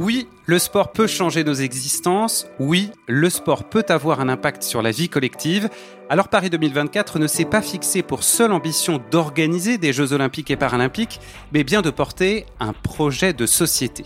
Oui, le sport peut changer nos existences. Oui, le sport peut avoir un impact sur la vie collective. Alors Paris 2024 ne s'est pas fixé pour seule ambition d'organiser des Jeux olympiques et paralympiques, mais bien de porter un projet de société.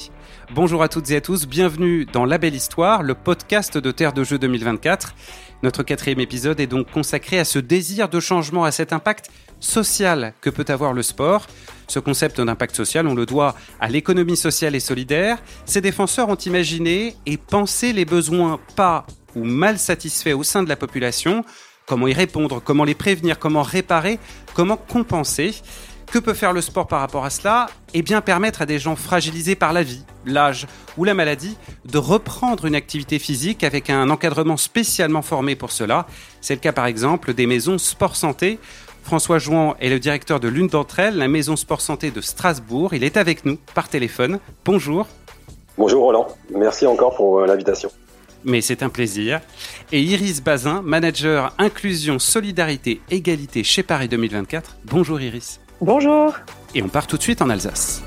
Bonjour à toutes et à tous, bienvenue dans La Belle Histoire, le podcast de Terre de Jeux 2024. Notre quatrième épisode est donc consacré à ce désir de changement, à cet impact social que peut avoir le sport. Ce concept d'impact social, on le doit à l'économie sociale et solidaire. Ses défenseurs ont imaginé et pensé les besoins pas ou mal satisfaits au sein de la population, comment y répondre, comment les prévenir, comment réparer, comment compenser? Que peut faire le sport par rapport à cela? Eh bien permettre à des gens fragilisés par la vie, l'âge ou la maladie de reprendre une activité physique avec un encadrement spécialement formé pour cela. C'est le cas par exemple des maisons sport santé. François Jouan est le directeur de l'une d'entre elles, la maison sport santé de Strasbourg. Il est avec nous par téléphone. Bonjour. Bonjour Roland, merci encore pour euh, l'invitation. Mais c'est un plaisir. Et Iris Bazin, manager inclusion, solidarité, égalité chez Paris 2024. Bonjour Iris. Bonjour. Et on part tout de suite en Alsace.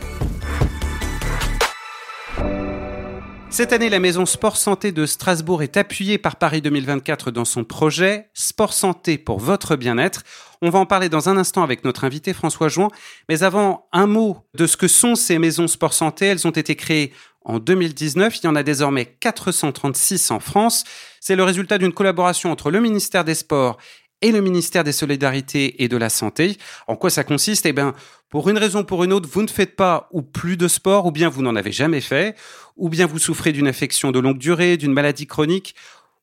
Cette année, la maison Sport Santé de Strasbourg est appuyée par Paris 2024 dans son projet Sport Santé pour votre bien-être. On va en parler dans un instant avec notre invité François Jouan. Mais avant, un mot de ce que sont ces maisons Sport Santé. Elles ont été créées en 2019. Il y en a désormais 436 en France. C'est le résultat d'une collaboration entre le ministère des Sports et le ministère des Solidarités et de la Santé. En quoi ça consiste? Eh bien, pour une raison ou pour une autre, vous ne faites pas ou plus de sport, ou bien vous n'en avez jamais fait, ou bien vous souffrez d'une affection de longue durée, d'une maladie chronique,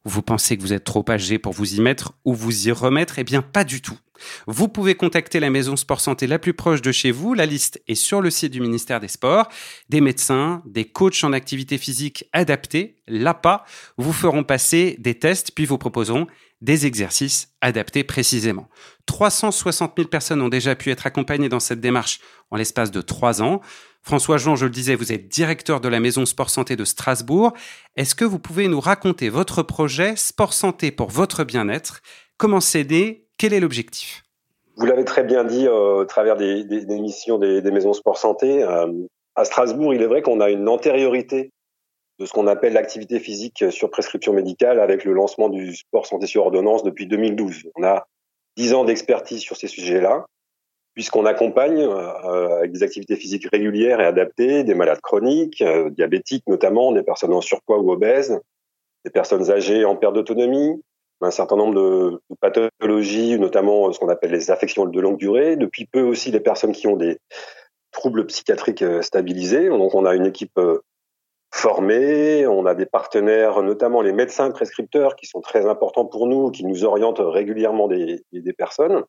ou vous pensez que vous êtes trop âgé pour vous y mettre ou vous y remettre? Eh bien, pas du tout. Vous pouvez contacter la maison sport santé la plus proche de chez vous. La liste est sur le site du ministère des Sports. Des médecins, des coachs en activité physique adaptés, l'APA, vous feront passer des tests puis vous proposeront des exercices adaptés précisément. 360 000 personnes ont déjà pu être accompagnées dans cette démarche en l'espace de trois ans. François Jean, je le disais, vous êtes directeur de la Maison Sport Santé de Strasbourg. Est-ce que vous pouvez nous raconter votre projet Sport Santé pour votre bien-être? Comment s'aider Quel est l'objectif? Vous l'avez très bien dit euh, au travers des, missions des, Maisons Sport Santé. Euh, à Strasbourg, il est vrai qu'on a une antériorité de ce qu'on appelle l'activité physique sur prescription médicale avec le lancement du sport santé sur ordonnance depuis 2012. On a dix ans d'expertise sur ces sujets-là, puisqu'on accompagne euh, avec des activités physiques régulières et adaptées des malades chroniques, euh, diabétiques notamment, des personnes en surpoids ou obèses, des personnes âgées en perte d'autonomie, un certain nombre de, pathologies, notamment ce qu'on appelle les affections de longue durée, depuis peu aussi les personnes qui ont des troubles psychiatriques euh, stabilisés. Donc on a une équipe formés, on a des partenaires, notamment les médecins prescripteurs, qui sont très importants pour nous, qui nous orientent régulièrement des, personnes.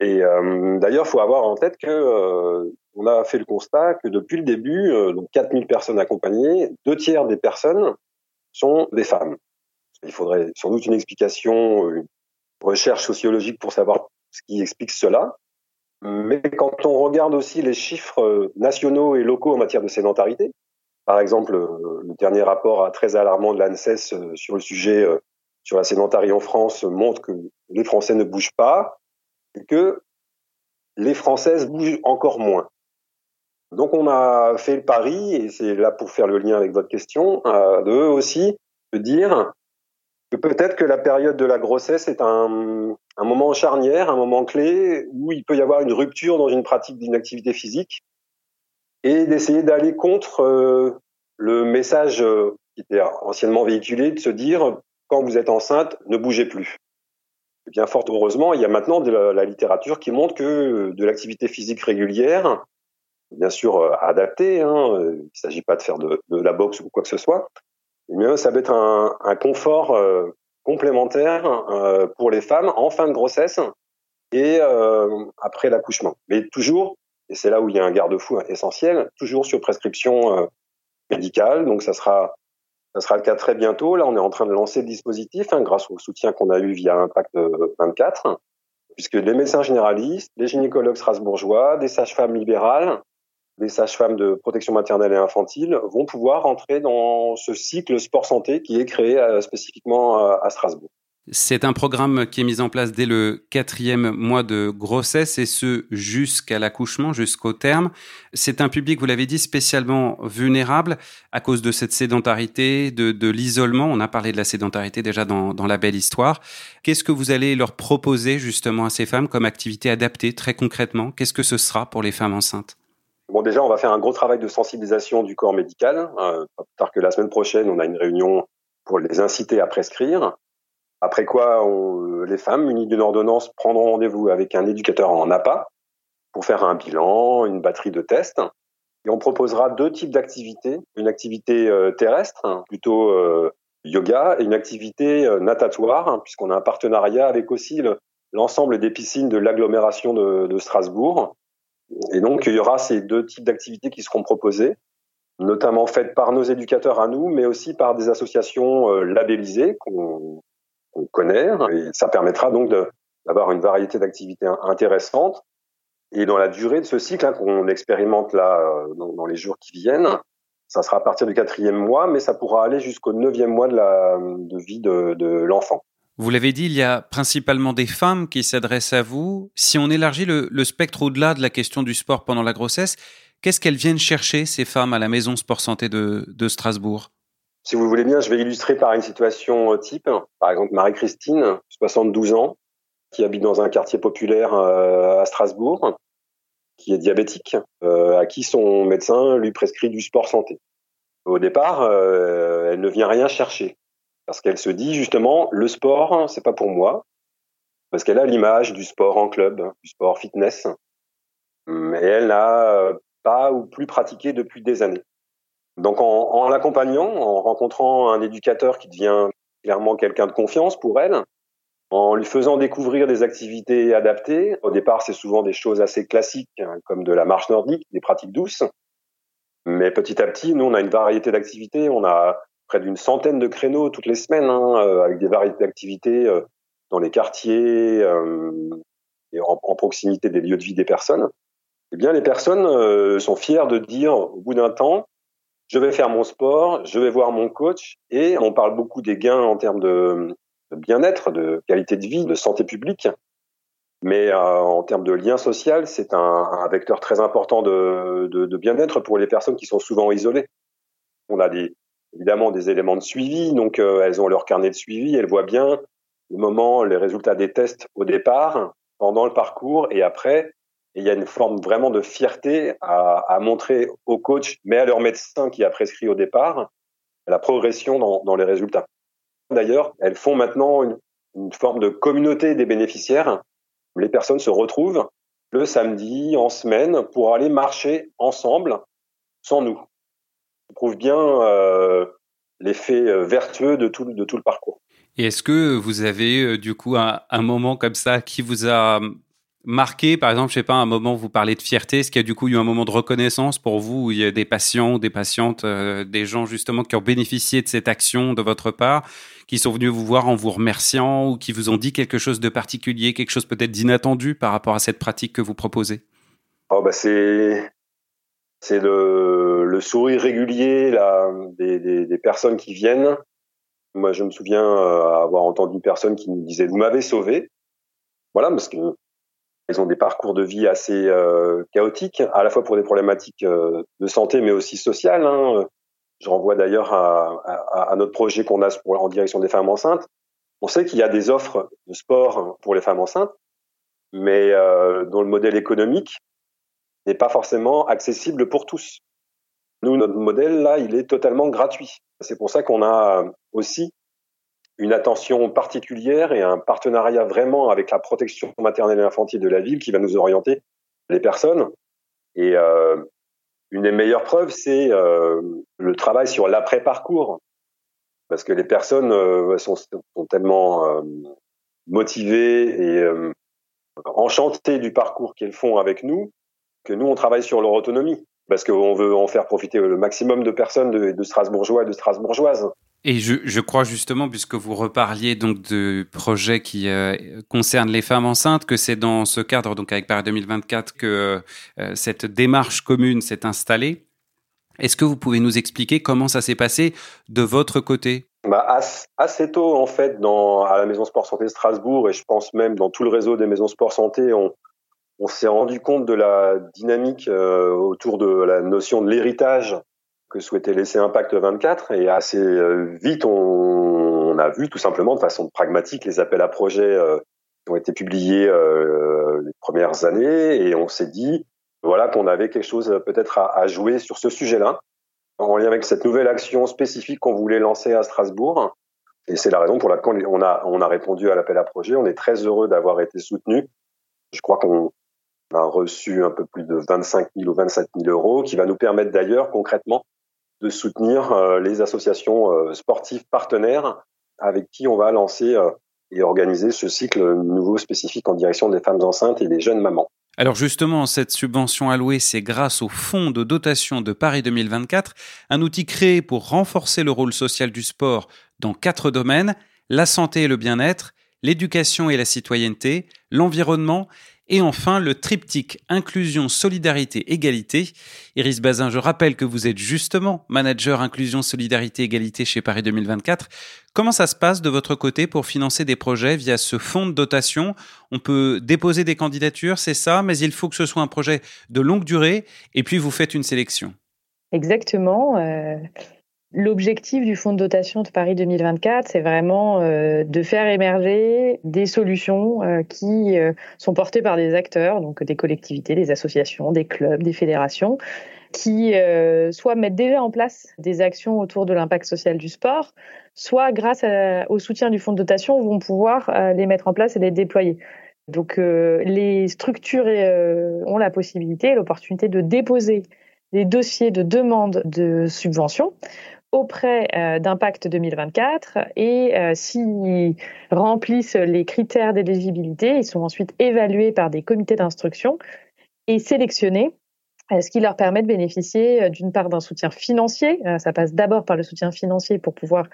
Et euh, d'ailleurs, il faut avoir en tête que euh, on a fait le constat que depuis le début, euh, donc 4000 personnes accompagnées, deux tiers des personnes sont des femmes. Il faudrait sans doute une explication, une recherche sociologique pour savoir ce qui explique cela. Mais quand on regarde aussi les chiffres nationaux et locaux en matière de sédentarité, par exemple, le dernier rapport très alarmant de l'ANSES euh, sur le sujet euh, sur la sédentarité en France montre que les Français ne bougent pas et que les Françaises bougent encore moins. Donc on a fait le pari, et c'est là pour faire le lien avec votre question, euh, de aussi de dire peut-être que la période de la grossesse est un, moment charnière, un moment clé où il peut y avoir une rupture dans une pratique d'une activité physique et d'essayer d'aller contre euh, le message euh, qui était anciennement véhiculé, de se dire quand vous êtes enceinte, ne bougez plus. Bien fort heureusement, il y a maintenant de la, littérature qui montre que de l'activité physique régulière, bien sûr euh, adaptée, hein, il ne s'agit pas de faire de, la boxe ou quoi que ce soit, mais ça va être un, un confort complémentaire pour les femmes en fin de grossesse et après l'accouchement. Mais toujours et c'est là où il y a un garde-fou essentiel, toujours sur prescription euh, médicale. Donc ça sera ça sera le cas très bientôt. Là, on est en train de lancer le dispositif hein, grâce au soutien qu'on a eu via Impact 24, puisque les médecins généralistes, les gynécologues strasbourgeois, des sages-femmes libérales, des sages-femmes de protection maternelle et infantile vont pouvoir entrer dans ce cycle sport santé qui est créé euh, spécifiquement euh, à Strasbourg. C'est un programme qui est mis en place dès le quatrième mois de grossesse et ce jusqu'à l'accouchement, jusqu'au terme. C'est un public, vous l'avez dit, spécialement vulnérable à cause de cette sédentarité, de, l'isolement. On a parlé de la sédentarité déjà dans, dans la belle histoire. Qu'est-ce que vous allez leur proposer justement à ces femmes comme activité adaptée très concrètement? Qu'est-ce que ce sera pour les femmes enceintes? Bon, déjà, on va faire un gros travail de sensibilisation du corps médical. Euh, pas plus tard que la semaine prochaine, on a une réunion pour les inciter à prescrire. Après quoi, les femmes munies d'une ordonnance prendront rendez-vous avec un éducateur en APA pour faire un bilan, une batterie de tests. Et on proposera deux types d'activités. Une activité euh, terrestre, plutôt euh, yoga, et une activité euh, natatoire, hein, puisqu'on a un partenariat avec aussi l'ensemble des piscines de l'agglomération de, de, Strasbourg. Et donc, il y aura ces deux types d'activités qui seront proposées, notamment faites par nos éducateurs à nous, mais aussi par des associations labellisées qu'on connaît. Et ça permettra donc d'avoir une variété d'activités intéressantes. Et dans la durée de ce cycle hein, qu'on expérimente là euh, dans, les jours qui viennent, ça sera à partir du quatrième mois, mais ça pourra aller jusqu'au neuvième mois de, la, vie de l'enfant. Vous l'avez dit, il y a principalement des femmes qui s'adressent à vous. Si on élargit le, spectre au-delà de la question du sport pendant la grossesse, qu'est-ce qu'elles viennent chercher, ces femmes, à la Maison Sport Santé de, de Strasbourg? Si vous voulez bien, je vais illustrer par une situation euh, type. Par exemple, Marie-Christine, 72 ans, qui habite dans un quartier populaire euh, à Strasbourg, qui est diabétique, euh, à qui son médecin lui prescrit du sport santé. Au départ, elle ne vient rien chercher parce qu'elle se dit justement le sport, c'est pas pour moi, parce qu'elle a l'image du sport en club, du sport fitness, mais elle n'a pas ou plus pratiqué depuis des années. Donc en, en l'accompagnant, en rencontrant un éducateur qui devient clairement quelqu'un de confiance pour elle, en lui faisant découvrir des activités adaptées. Au départ, c'est souvent des choses assez classiques, hein, comme de la marche nordique, des pratiques douces. Mais petit à petit, nous, on a une variété d'activités. On a près d'une centaine de créneaux toutes les semaines, hein, euh, avec des variétés d'activités euh, dans les quartiers euh, et en, proximité des lieux de vie des personnes. Eh bien, les personnes sont fières de dire, au bout d'un temps, je vais faire mon sport, je vais voir mon coach, et on parle beaucoup des gains en termes de, bien-être, de qualité de vie, de santé publique. Mais en termes de lien social, c'est un, vecteur très important de, bien-être pour les personnes qui sont souvent isolées. On a des, évidemment des éléments de suivi, donc euh, elles ont leur carnet de suivi, elles voient bien le moment, les résultats des tests au départ, pendant le parcours et après. Et il y a une forme vraiment de fierté à, montrer aux coachs, mais à leur médecin qui a prescrit au départ, la progression dans, les résultats. D'ailleurs, elles font maintenant une, une, forme de communauté des bénéficiaires. Les personnes se retrouvent le samedi, en semaine, pour aller marcher ensemble, sans nous. Prouve bien euh, l'effet euh, vertueux de tout, de tout le parcours. Et est-ce que vous avez euh, du coup un, un, moment comme ça qui vous a marqué, par exemple, je sais pas, un moment où vous parlez de fierté, est-ce qu'il y a du coup eu un moment de reconnaissance pour vous où il y a des patients, des patientes, euh, des gens justement qui ont bénéficié de cette action de votre part, qui sont venus vous voir en vous remerciant ou qui vous ont dit quelque chose de particulier, quelque chose peut-être d'inattendu par rapport à cette pratique que vous proposez? Oh bah c'est c'est le, le, sourire régulier là, des, des, des, personnes qui viennent. Moi, je me souviens euh, avoir entendu une personne qui me disait "Vous m'avez sauvé." Voilà, parce que ils ont des parcours de vie assez euh, chaotiques, à la fois pour des problématiques euh, de santé, mais aussi sociales. Hein. Je renvoie d'ailleurs à, à, à, notre projet qu'on a en direction des femmes enceintes. On sait qu'il y a des offres de sport pour les femmes enceintes, mais euh, dont le modèle économique n'est pas forcément accessible pour tous. Nous, notre modèle, là, il est totalement gratuit. C'est pour ça qu'on a aussi une attention particulière et un partenariat vraiment avec la protection maternelle et infantile de la ville qui va nous orienter les personnes. Et euh, une des meilleures preuves, c'est euh, le travail sur l'après-parcours. Parce que les personnes euh, sont, tellement euh, motivées et euh, enchantées du parcours qu'elles font avec nous que nous, on travaille sur leur autonomie. Parce qu'on veut en faire profiter le maximum de personnes de, de Strasbourgeois et de Strasbourgeoises. Et je, je, crois justement, puisque vous reparliez donc de projets qui euh, concernent les femmes enceintes, que c'est dans ce cadre, donc avec Paris 2024, que euh, cette démarche commune s'est installée. Est-ce que vous pouvez nous expliquer comment ça s'est passé de votre côté? Bah, assez tôt en fait dans à la maison sport santé Strasbourg et je pense même dans tout le réseau des maisons sport santé on, on s'est rendu compte de la dynamique euh, autour de la notion de l'héritage que souhaitait laisser Impact 24 et assez euh, vite on, a vu tout simplement de façon pragmatique les appels à projets euh, qui ont été publiés les premières années et on s'est dit voilà qu'on avait quelque chose peut-être à, à jouer sur ce sujet-là en lien avec cette nouvelle action spécifique qu'on voulait lancer à Strasbourg. Et c'est la raison pour laquelle on a, on a répondu à l'appel à projet. On est très heureux d'avoir été soutenu. Je crois qu'on a reçu un peu plus de 25 000 ou 27 000 euros, qui va nous permettre d'ailleurs concrètement de soutenir euh, les associations euh, sportives partenaires avec qui on va lancer euh, et organiser ce cycle nouveau spécifique en direction des femmes enceintes et des jeunes mamans. Alors justement, cette subvention allouée, c'est grâce au Fonds de dotation de Paris 2024, un outil créé pour renforcer le rôle social du sport dans quatre domaines, la santé et le bien-être, l'éducation et la citoyenneté, l'environnement et enfin, le triptyque inclusion, solidarité, égalité. Iris Bazin, je rappelle que vous êtes justement manager inclusion, solidarité, égalité chez Paris 2024. Comment ça se passe de votre côté pour financer des projets via ce fonds de dotation? On peut déposer des candidatures, c'est ça, mais il faut que ce soit un projet de longue durée et puis vous faites une sélection. Exactement. Euh, L'objectif du fonds de dotation de Paris 2024, c'est vraiment euh, de faire émerger des solutions euh, qui euh, sont portées par des acteurs, donc des collectivités, des associations, des clubs, des fédérations, qui soit mettent déjà en place des actions autour de l'impact social du sport, soit grâce au soutien du fonds de dotation vont pouvoir les mettre en place et les déployer. Donc les structures ont la possibilité, l'opportunité de déposer des dossiers de demande de subvention auprès euh, d'Impact 2024 et euh, s'ils remplissent les critères d'éligibilité, ils sont ensuite évalués par des comités d'instruction et sélectionnés, euh, ce qui leur permet de bénéficier d'une part d'un soutien financier. Ça passe d'abord par le soutien financier pour pouvoir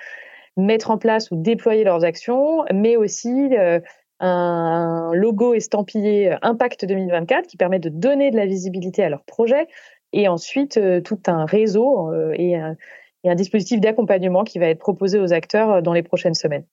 mettre en place ou déployer leurs actions, mais aussi un logo estampillé Impact 2024 qui permet de donner de la visibilité à leurs projets et ensuite tout un réseau et et un dispositif d'accompagnement qui va être proposé aux acteurs euh, dans les prochaines semaines.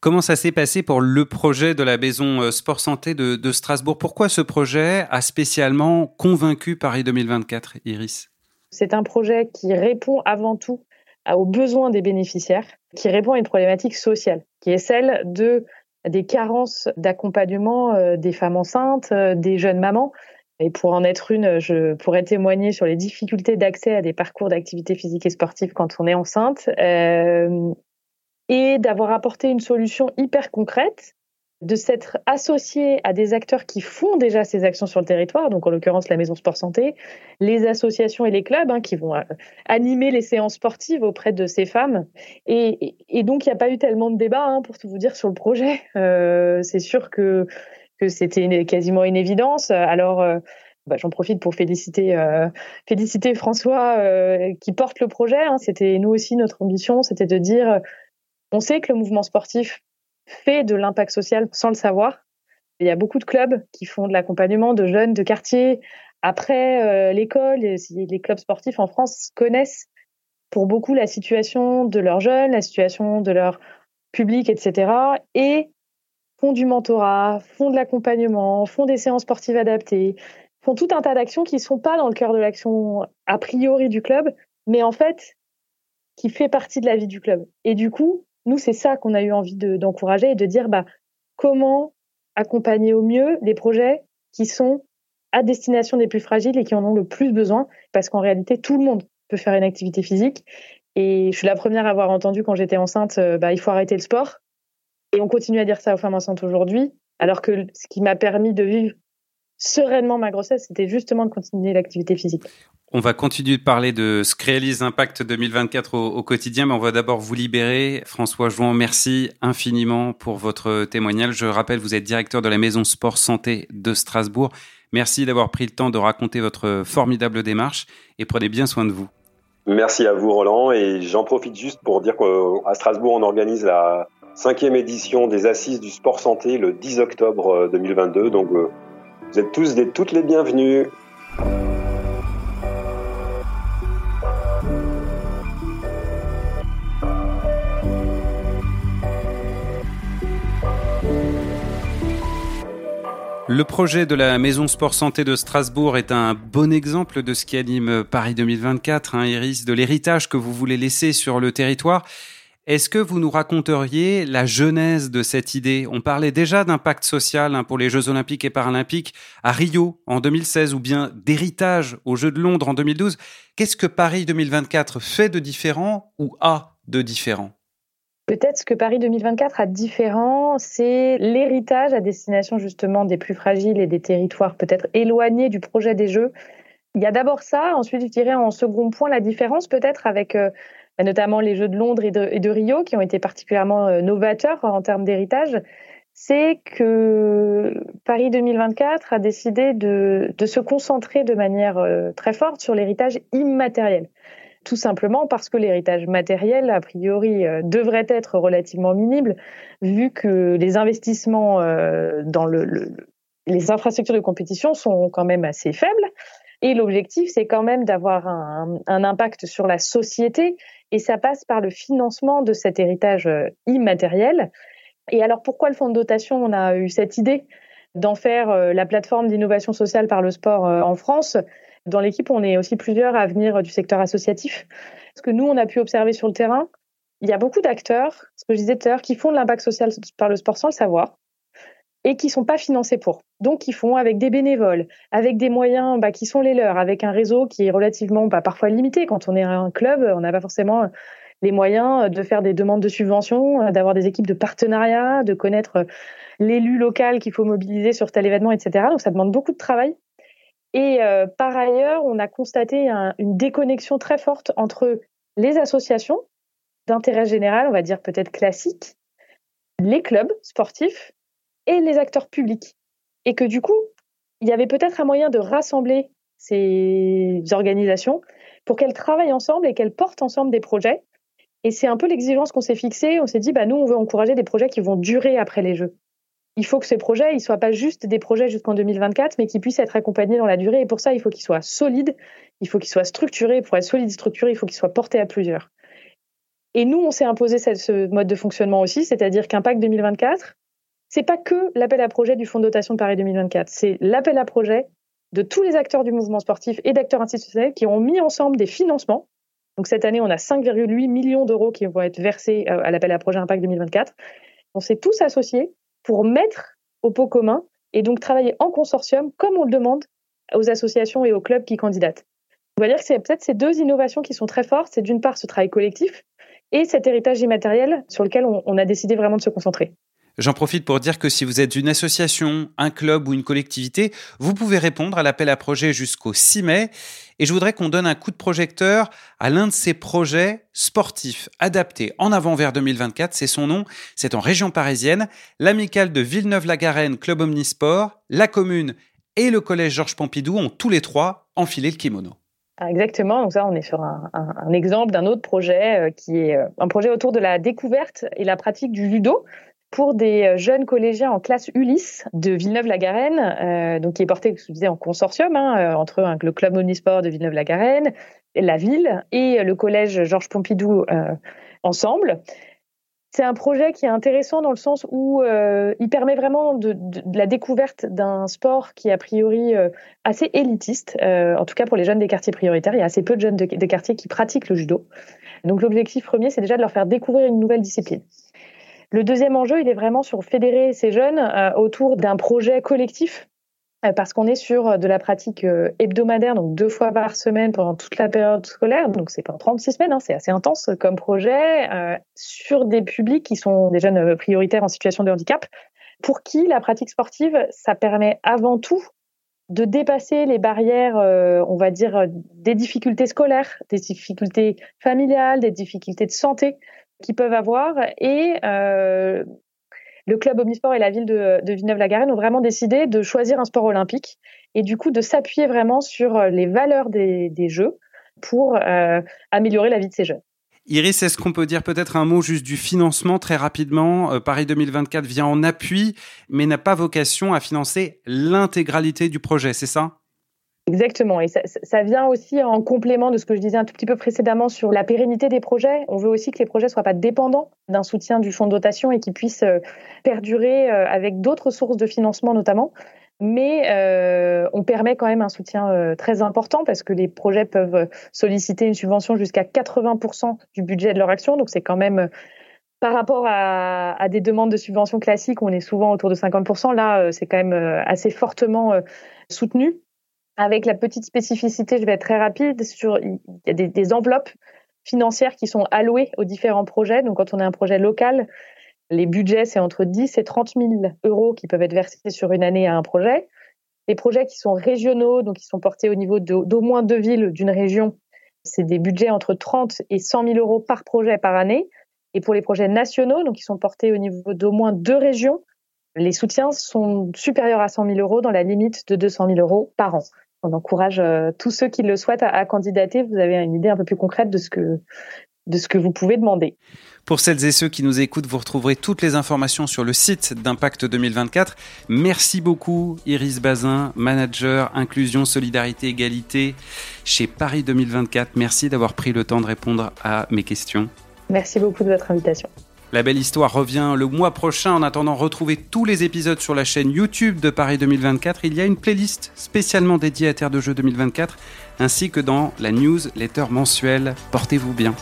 Comment ça s'est passé pour le projet de la maison euh, Sport Santé de, Strasbourg? Pourquoi ce projet a spécialement convaincu Paris 2024, Iris? C'est un projet qui répond avant tout aux besoins des bénéficiaires, qui répond à une problématique sociale, qui est celle de des carences d'accompagnement euh, des femmes enceintes, des jeunes mamans, et pour en être une, je pourrais témoigner sur les difficultés d'accès à des parcours d'activité physique et sportive quand on est enceinte, euh, et d'avoir apporté une solution hyper concrète, de s'être associé à des acteurs qui font déjà ces actions sur le territoire, donc en l'occurrence la Maison Sport Santé, les associations et les clubs hein, qui vont euh, animer les séances sportives auprès de ces femmes. Et, donc il n'y a pas eu tellement de débat, hein, pour tout vous dire, sur le projet. Euh, c'est sûr que que c'était quasiment une évidence. Alors, euh, bah, j'en profite pour féliciter, euh, François euh, qui porte le projet. Hein. C'était nous aussi notre ambition, c'était de dire, on sait que le mouvement sportif fait de l'impact social sans le savoir. Il y a beaucoup de clubs qui font de l'accompagnement de jeunes de quartier après l'école. Les clubs sportifs en France connaissent pour beaucoup la situation de leurs jeunes, la situation de leur public, etc. Et font du mentorat, font de l'accompagnement, font des séances sportives adaptées, font tout un tas d'actions qui ne sont pas dans le cœur de l'action a priori du club, mais en fait, qui fait partie de la vie du club. Et du coup, nous, c'est ça qu'on a eu envie d'encourager et de dire bah, comment accompagner au mieux les projets qui sont à destination des plus fragiles et qui en ont le plus besoin, parce qu'en réalité, tout le monde peut faire une activité physique. Et je suis la première à avoir entendu quand j'étais enceinte, euh, bah, il faut arrêter le sport. Et on continue à dire ça aux femmes enceintes aujourd'hui, alors que ce qui m'a permis de vivre sereinement ma grossesse, c'était justement de continuer l'activité physique. On va continuer de parler de ce que réalise Impact 2024 au, quotidien, mais on va d'abord vous libérer. François Jouan, merci infiniment pour votre témoignage. Je rappelle, vous êtes directeur de la Maison Sport Santé de Strasbourg. Merci d'avoir pris le temps de raconter votre formidable démarche et prenez bien soin de vous. Merci à vous, Roland. Et j'en profite juste pour dire qu'à Strasbourg, on organise la cinquième édition des Assises du Sport Santé le 10 octobre euh, 2022. Donc euh, vous êtes tous et toutes les bienvenus. Le projet de la Maison Sport Santé de Strasbourg est un bon exemple de ce qui anime Paris 2024, hein, Iris, de l'héritage que vous voulez laisser sur le territoire. Est-ce que vous nous raconteriez la genèse de cette idée? On parlait déjà d'impact social hein, pour les Jeux olympiques et paralympiques à Rio en 2016 ou bien d'héritage aux Jeux de Londres en 2012. Qu'est-ce que Paris 2024 fait de différent ou a de différent? Peut-être ce que Paris 2024 a différent, c'est l'héritage à destination justement des plus fragiles et des territoires peut-être éloignés du projet des Jeux. Il y a d'abord ça, ensuite je dirais en second point la différence peut-être avec euh, notamment les Jeux de Londres et de, Rio qui ont été particulièrement euh, novateurs en termes d'héritage, c'est que Paris 2024 a décidé de, se concentrer de manière euh, très forte sur l'héritage immatériel tout simplement parce que l'héritage matériel, a priori, euh, devrait être relativement minime, vu que les investissements dans le, les infrastructures de compétition sont quand même assez faibles. Et l'objectif, c'est quand même d'avoir un, impact sur la société, et ça passe par le financement de cet héritage euh, immatériel. Et alors, pourquoi le fonds de dotation On a eu cette idée d'en faire la plateforme d'innovation sociale par le sport en France? Dans l'équipe, on est aussi plusieurs à venir du secteur associatif. Ce que nous, on a pu observer sur le terrain, il y a beaucoup d'acteurs, ce que je disais tout à l'heure, qui font de l'impact social par le sport sans le savoir et qui sont pas financés pour. Donc, ils font avec des bénévoles, avec des moyens bah, qui sont les leurs, avec un réseau qui est relativement bah, parfois limité. Quand on est un club, on n'a pas forcément les moyens de faire des demandes de subventions, d'avoir des équipes de partenariat, de connaître l'élu local qu'il faut mobiliser sur tel événement, etc. Donc, ça demande beaucoup de travail. Et euh, par ailleurs, on a constaté une déconnexion très forte entre les associations d'intérêt général, on va dire peut-être classiques, les clubs sportifs et les acteurs publics. Et que du coup, il y avait peut-être un moyen de rassembler ces organisations pour qu'elles travaillent ensemble et qu'elles portent ensemble des projets. Et c'est un peu l'exigence qu'on s'est fixée. On s'est dit, bah, nous, on veut encourager des projets qui vont durer après les Jeux il faut que ces projets, ils soient pas juste des projets jusqu'en 2024, mais qu'ils puissent être accompagnés dans la durée. Et pour ça, il faut qu'ils soient solides, il faut qu'ils soient structurés. Pour être solides et structurés, il faut qu'ils soient portés à plusieurs. Et nous, on s'est imposé ce mode de fonctionnement aussi, c'est-à-dire qu'Impact 2024, c'est pas que l'appel à projet du Fonds de dotation de Paris 2024, c'est l'appel à projet de tous les acteurs du mouvement sportif et d'acteurs institutionnels qui ont mis ensemble des financements. Donc cette année, on a 5,8 millions d'euros qui vont être versés euh, à l'appel à projet Impact 2024. On s'est tous associés pour mettre au pot commun et donc travailler en consortium comme on le demande aux associations et aux clubs qui candidatent. On va dire que c'est peut-être ces deux innovations qui sont très fortes. C'est d'une part ce travail collectif et cet héritage immatériel sur lequel on, a décidé vraiment de se concentrer. J'en profite pour dire que si vous êtes une association, un club ou une collectivité, vous pouvez répondre à l'appel à projet jusqu'au 6 mai. Et je voudrais qu'on donne un coup de projecteur à l'un de ces projets sportifs adaptés en avant vers 2024. C'est son nom. C'est en région parisienne. L'amicale de Villeneuve-la-Garenne, Club Omnisport, la commune et le collège Georges Pompidou ont tous les trois enfilé le kimono. Ah, exactement. Donc ça, on est sur un, exemple d'un autre projet euh, qui est euh, un projet autour de la découverte et la pratique du judo pour des euh, jeunes collégiens en classe Ulysse de Villeneuve-la-Garenne, euh, donc qui est porté, je disais, en consortium hein, euh, entre le club omnisport de Villeneuve-la-Garenne, la ville et le collège Georges Pompidou ensemble. C'est un projet qui est intéressant dans le sens où il permet vraiment de, la découverte d'un sport qui est a priori assez élitiste, en tout cas pour les jeunes des quartiers prioritaires. Il y a assez peu de jeunes de, de quartiers qui pratiquent le judo. Donc l'objectif premier, c'est déjà de leur faire découvrir une nouvelle discipline. Le deuxième enjeu, il est vraiment sur fédérer ces jeunes euh, autour d'un projet collectif euh, parce qu'on est sur euh, de la pratique hebdomadaire, donc deux fois par semaine pendant toute la période scolaire, donc c'est pas 36 semaines, hein, c'est assez intense comme projet, sur des publics qui sont des jeunes prioritaires en situation de handicap, pour qui la pratique sportive, ça permet avant tout de dépasser les barrières, on va dire, des difficultés scolaires, des difficultés familiales, des difficultés de santé, qu'ils peuvent avoir. Et euh, le club omnisport et la ville de, Villeneuve-la-Garenne ont vraiment décidé de choisir un sport olympique et du coup de s'appuyer vraiment sur les valeurs des, des jeux pour euh, améliorer la vie de ces jeunes. Iris, est-ce qu'on peut dire peut-être un mot juste du financement très rapidement? Euh, Paris 2024 vient en appui, mais n'a pas vocation à financer l'intégralité du projet, c'est ça? Exactement. Et ça, ça, vient aussi en complément de ce que je disais un tout petit peu précédemment sur la pérennité des projets. On veut aussi que les projets soient pas dépendants d'un soutien du fonds de dotation et qu'ils puissent euh, perdurer euh, avec d'autres sources de financement notamment. mais euh, on permet quand même un soutien euh, très important parce que les projets peuvent solliciter une subvention jusqu'à 80% du budget de leur action. Donc c'est quand même par rapport à, à, des demandes de subventions classiques, on est souvent autour de 50%. Là, c'est quand même assez fortement soutenu. Avec la petite spécificité, je vais être très rapide, il y a des, des enveloppes financières qui sont allouées aux différents projets. Donc quand on a un projet local, les budgets, c'est entre 10 et 30 000 euros qui peuvent être versés sur une année à un projet. Les projets qui sont régionaux, donc qui sont portés au niveau d'au moins deux villes d'une région, c'est des budgets entre 30 et 100 000 euros par projet par année. Et pour les projets nationaux, donc qui sont portés au niveau d'au moins deux régions, les soutiens sont supérieurs à 100 000 euros dans la limite de 200 000 euros par an. On encourage euh, tous ceux qui le souhaitent à, à, candidater. Vous avez une idée un peu plus concrète de ce que de ce que vous pouvez demander. Pour celles et ceux qui nous écoutent, vous retrouverez toutes les informations sur le site d'Impact 2024. Merci beaucoup Iris Bazin, manager inclusion, solidarité, égalité chez Paris 2024. Merci d'avoir pris le temps de répondre à mes questions. Merci beaucoup de votre invitation. La belle histoire revient le mois prochain. En attendant, retrouvez tous les épisodes sur la chaîne YouTube de Paris 2024. Il y a une playlist spécialement dédiée à Terre de Jeux 2024, ainsi que dans la newsletter mensuelle. Portez-vous bien.